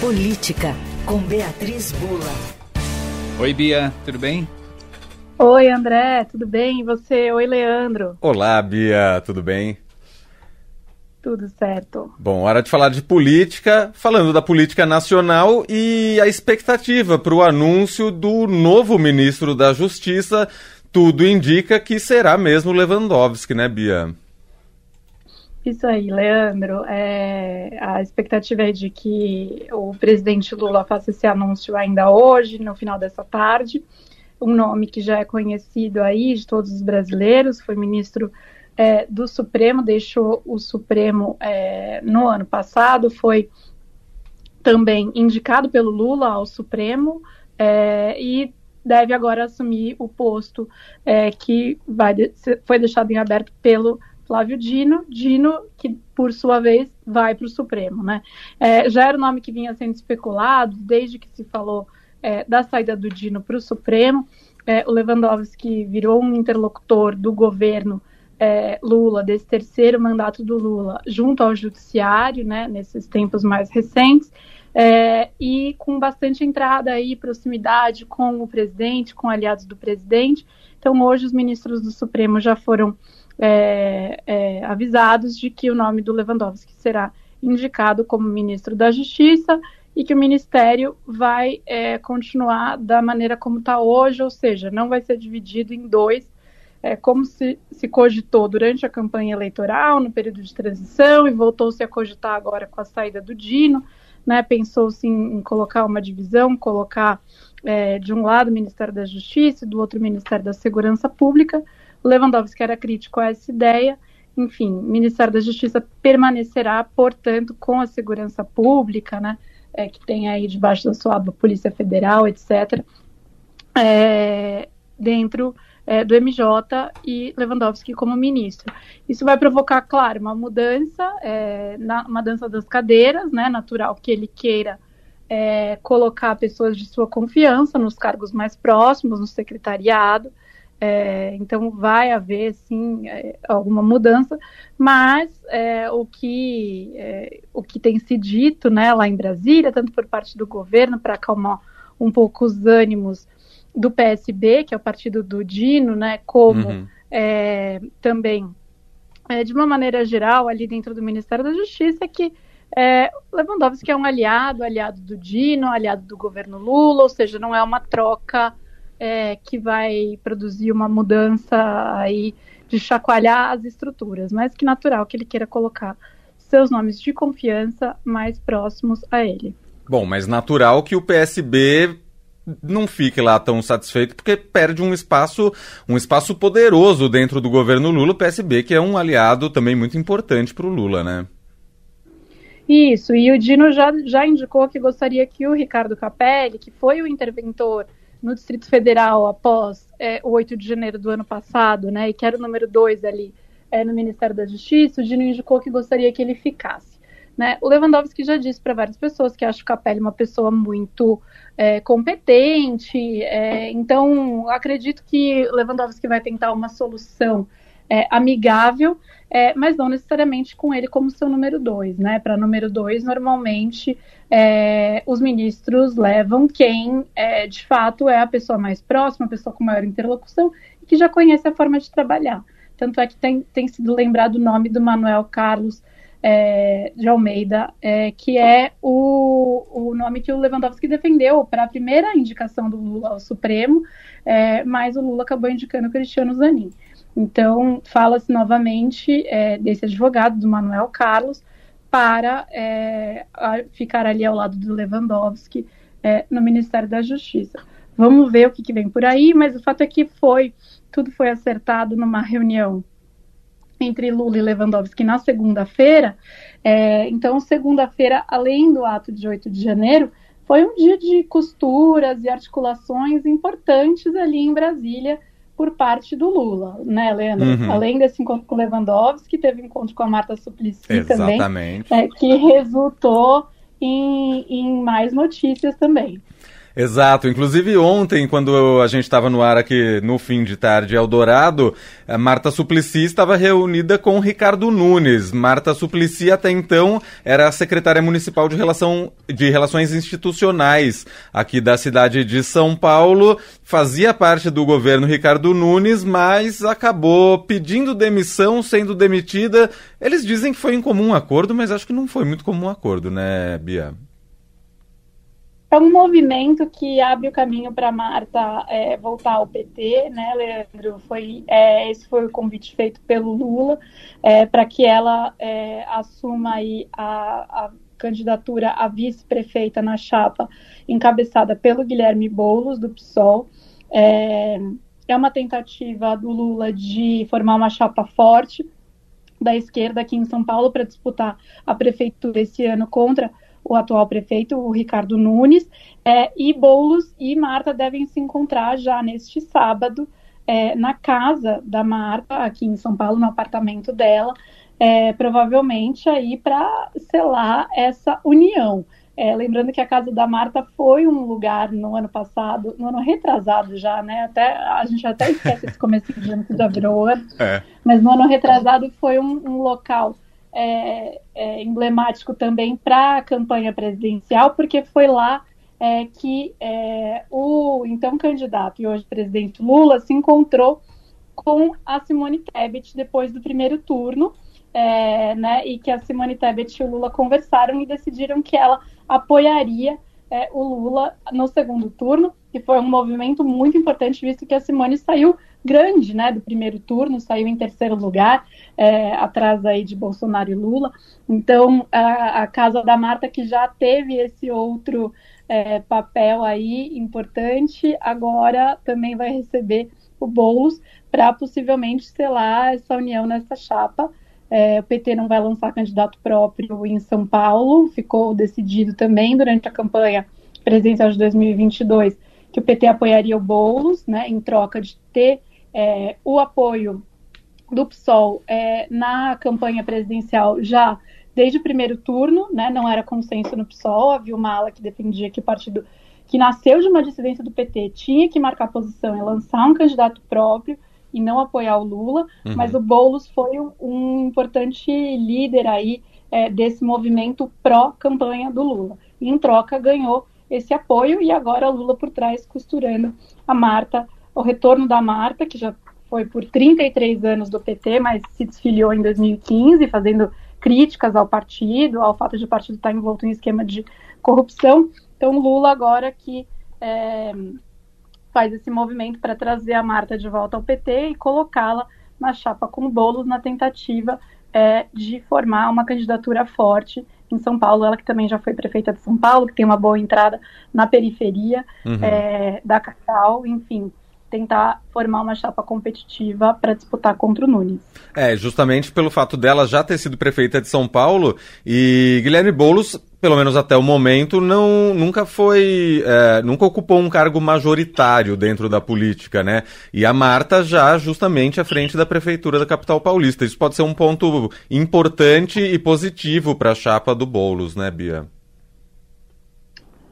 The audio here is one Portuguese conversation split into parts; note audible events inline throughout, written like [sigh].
Política, com Beatriz Bula. Oi, Bia, tudo bem? Oi, André, tudo bem? E você? Oi, Leandro. Olá, Bia, tudo bem? Tudo certo. Bom, hora de falar de política, falando da política nacional e a expectativa para o anúncio do novo ministro da Justiça. Tudo indica que será mesmo Lewandowski, né, Bia? Isso aí, Leandro. É, a expectativa é de que o presidente Lula faça esse anúncio ainda hoje, no final dessa tarde. Um nome que já é conhecido aí de todos os brasileiros, foi ministro é, do Supremo, deixou o Supremo é, no ano passado, foi também indicado pelo Lula ao Supremo é, e deve agora assumir o posto é, que vai foi deixado em aberto pelo Flávio Dino, Dino que por sua vez vai para o Supremo, né? É, já era o nome que vinha sendo especulado desde que se falou é, da saída do Dino para o Supremo. É, o Lewandowski virou um interlocutor do governo é, Lula, desse terceiro mandato do Lula, junto ao Judiciário, né? Nesses tempos mais recentes. É, e com bastante entrada e proximidade com o presidente, com aliados do presidente. Então, hoje, os ministros do Supremo já foram é, é, avisados de que o nome do Lewandowski será indicado como ministro da Justiça e que o ministério vai é, continuar da maneira como está hoje, ou seja, não vai ser dividido em dois, é, como se, se cogitou durante a campanha eleitoral, no período de transição, e voltou-se a cogitar agora com a saída do Dino. Né, pensou-se em, em, colocar uma divisão, colocar é, de um lado o Ministério da Justiça e do outro o Ministério da Segurança Pública. Lewandowski era crítico a essa ideia. Enfim, o Ministério da Justiça permanecerá, portanto, com a segurança pública, né, é, que tem aí debaixo da sua aba Polícia Federal, etc., é, dentro é, do MJ e Lewandowski como ministro. Isso vai provocar, claro, uma mudança, é, na, uma dança das cadeiras, né, natural que ele queira é, colocar pessoas de sua confiança nos cargos mais próximos, no secretariado, é, então vai haver sim é, alguma mudança, mas é, o, que, é, o que tem se dito né, lá em Brasília, tanto por parte do governo, para acalmar um pouco os ânimos do PSB, que é o partido do Dino, né, como uhum. É, também, é, de uma maneira geral, ali dentro do Ministério da Justiça, que é, Lewandowski é um aliado, aliado do Dino, aliado do governo Lula, ou seja, não é uma troca é, que vai produzir uma mudança aí de chacoalhar as estruturas, mas que natural que ele queira colocar seus nomes de confiança mais próximos a ele. Bom, mas natural que o PSB não fique lá tão satisfeito porque perde um espaço, um espaço poderoso dentro do governo Lula, o PSB, que é um aliado também muito importante para o Lula, né? Isso, e o Dino já, já indicou que gostaria que o Ricardo Capelli, que foi o interventor no Distrito Federal após é, o 8 de janeiro do ano passado, né, e que era o número 2 ali é, no Ministério da Justiça, o Dino indicou que gostaria que ele ficasse. Né? O Lewandowski já disse para várias pessoas que acha o Capelli uma pessoa muito é, competente, é, então acredito que Lewandowski vai tentar uma solução é, amigável, é, mas não necessariamente com ele como seu número dois, né? Para número dois, normalmente é, os ministros levam quem é, de fato é a pessoa mais próxima, a pessoa com maior interlocução e que já conhece a forma de trabalhar. Tanto é que tem, tem sido lembrado o nome do Manuel Carlos é, de Almeida, é, que é o, o nome que o Lewandowski defendeu para a primeira indicação do Lula ao Supremo, é, mas o Lula acabou indicando o Cristiano Zanin. Então, fala-se novamente é, desse advogado, do Manuel Carlos, para é, ficar ali ao lado do Lewandowski é, no Ministério da Justiça. Vamos ver o que, que, vem por aí, mas o fato é que foi, tudo foi acertado numa reunião entre Lula e Lewandowski na segunda-feira. É, então, segunda-feira, além do ato de 8 de janeiro, foi um dia de costuras e articulações importantes ali em Brasília por parte do Lula, né, Leandro? Uhum. Além desse encontro com Lewandowski, teve encontro com a Marta Suplicy Exatamente. também, é, que resultou em, em mais notícias também. Exato. Inclusive ontem, quando a gente estava no ar aqui no fim de tarde Eldorado, a Marta Suplicy estava reunida com Ricardo Nunes. Marta Suplicy até então era a secretária municipal de, relação, de Relações Institucionais aqui da cidade de São Paulo. Fazia parte do governo Ricardo Nunes, mas acabou pedindo demissão, sendo demitida. Eles dizem que foi em comum acordo, mas acho que não foi muito comum acordo, né, Bia? É um movimento que abre o caminho para Marta é, voltar ao PT, né, Leandro? Foi, é, esse foi o convite feito pelo Lula é, para que ela é, assuma aí a, a candidatura a vice-prefeita na chapa encabeçada pelo Guilherme Boulos, do PSOL. É, é uma tentativa do Lula de formar uma chapa forte da esquerda aqui em São Paulo para disputar a prefeitura esse ano contra o atual prefeito, o Ricardo Nunes, é, e Boulos e Marta devem se encontrar já neste sábado é, na casa da Marta, aqui em São Paulo, no apartamento dela, é, provavelmente aí para selar essa união. É, lembrando que a casa da Marta foi um lugar no ano passado, no ano retrasado já, né? Até, a gente até esquece esse começo de ano que já virou ano. É. Mas no ano retrasado foi um, um local é, é, emblemático também para a campanha presidencial, porque foi lá é, que é, o então candidato e hoje presidente Lula se encontrou com a Simone Tebet depois do primeiro turno, é, né, e que a Simone Tebet e o Lula conversaram e decidiram que ela apoiaria é, o Lula no segundo turno, e foi um movimento muito importante, visto que a Simone saiu grande, né, do primeiro turno, saiu em terceiro lugar, é, atrás aí de Bolsonaro e Lula. Então, a, a, Casa da Marta, que já teve esse outro é, papel aí importante, agora também vai receber o Boulos para possivelmente selar essa união nessa chapa. É, o PT não vai lançar candidato próprio em São Paulo, ficou decidido também durante a campanha presidencial de 2022 que o PT apoiaria o Boulos, né, em troca de ter é, o apoio do PSOL é, na campanha presidencial já desde o primeiro turno, né, não era consenso no PSOL, havia uma ala que defendia que o partido que nasceu de uma dissidência do PT tinha que marcar posição e lançar um candidato próprio e não apoiar o Lula, uhum. mas o Boulos foi um, um importante líder aí é, desse movimento pró-campanha do Lula. E, em troca ganhou esse apoio e agora Lula por trás costurando a Marta o retorno da Marta, que já foi por 33 anos do PT, mas se desfiliou em 2015, fazendo críticas ao partido, ao fato de o partido estar envolto em esquema de corrupção. Então, Lula agora que é, faz esse movimento para trazer a Marta de volta ao PT e colocá-la na chapa com bolos na tentativa é, de formar uma candidatura forte em São Paulo, ela que também já foi prefeita de São Paulo, que tem uma boa entrada na periferia uhum. é, da capital, enfim tentar formar uma chapa competitiva para disputar contra o Nunes. É, justamente pelo fato dela já ter sido prefeita de São Paulo e Guilherme Boulos, pelo menos até o momento, não, nunca foi, é, nunca ocupou um cargo majoritário dentro da política, né? E a Marta já justamente à frente da prefeitura da capital paulista. Isso pode ser um ponto importante e positivo para a chapa do Boulos, né, Bia?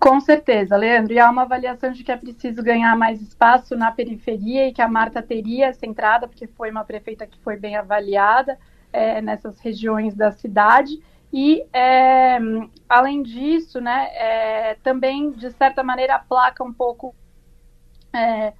Com certeza, Leandro. E há uma avaliação de que é preciso ganhar mais espaço na periferia e que a Marta teria essa entrada, porque foi uma prefeita que foi bem avaliada é, nessas regiões da cidade. E, é, além disso, né, é, também, de certa maneira, aplaca um pouco é,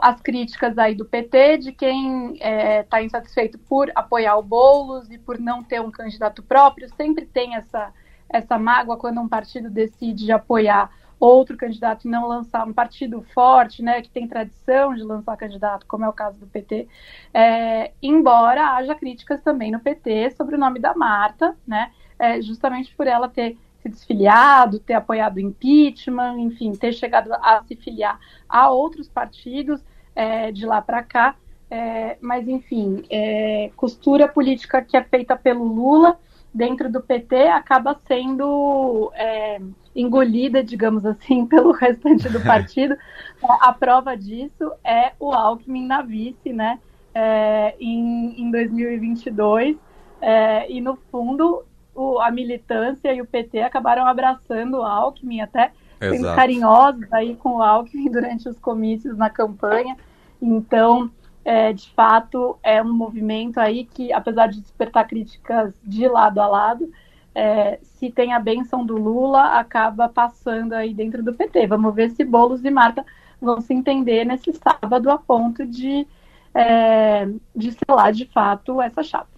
as críticas aí do PT, de quem está é, insatisfeito por apoiar o Boulos e por não ter um candidato próprio. Sempre tem essa essa mágoa quando um partido decide apoiar outro candidato e não lançar um partido forte, né, que tem tradição de lançar candidato, como é o caso do PT, é, embora haja críticas também no PT sobre o nome da Marta, né, é, justamente por ela ter se desfiliado, ter apoiado o impeachment, enfim, ter chegado a se filiar a outros partidos é, de lá para cá, é, mas enfim, é, costura política que é feita pelo Lula dentro do PT acaba sendo é, engolida, digamos assim, [laughs] pelo restante do partido. a prova disso é o Alckmin na vice, né, é, em, em 2022. É, e, no fundo, o, a militância e o PT acabaram abraçando o Alckmin até sendo carinhosos aí com o Alckmin [laughs] durante os comícios na campanha. Então, é, de fato, é um movimento aí que, apesar de despertar críticas de lado a lado, é, se tem a benção do Lula, acaba passando aí dentro do PT. Vamos ver se Boulos e Marta vão se entender nesse sábado a ponto de, é, de selar de fato essa chapa.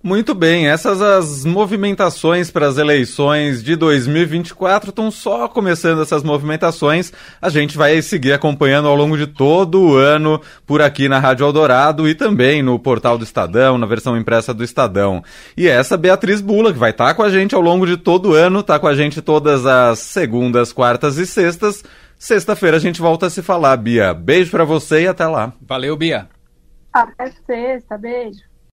Muito bem, essas as movimentações para as eleições de 2024 estão só começando essas movimentações. A gente vai seguir acompanhando ao longo de todo o ano por aqui na Rádio Eldorado e também no portal do Estadão, na versão impressa do Estadão. E essa Beatriz Bula, que vai estar tá com a gente ao longo de todo o ano, está com a gente todas as segundas, quartas e sextas. Sexta-feira a gente volta a se falar, Bia. Beijo para você e até lá. Valeu, Bia. Até sexta, beijo.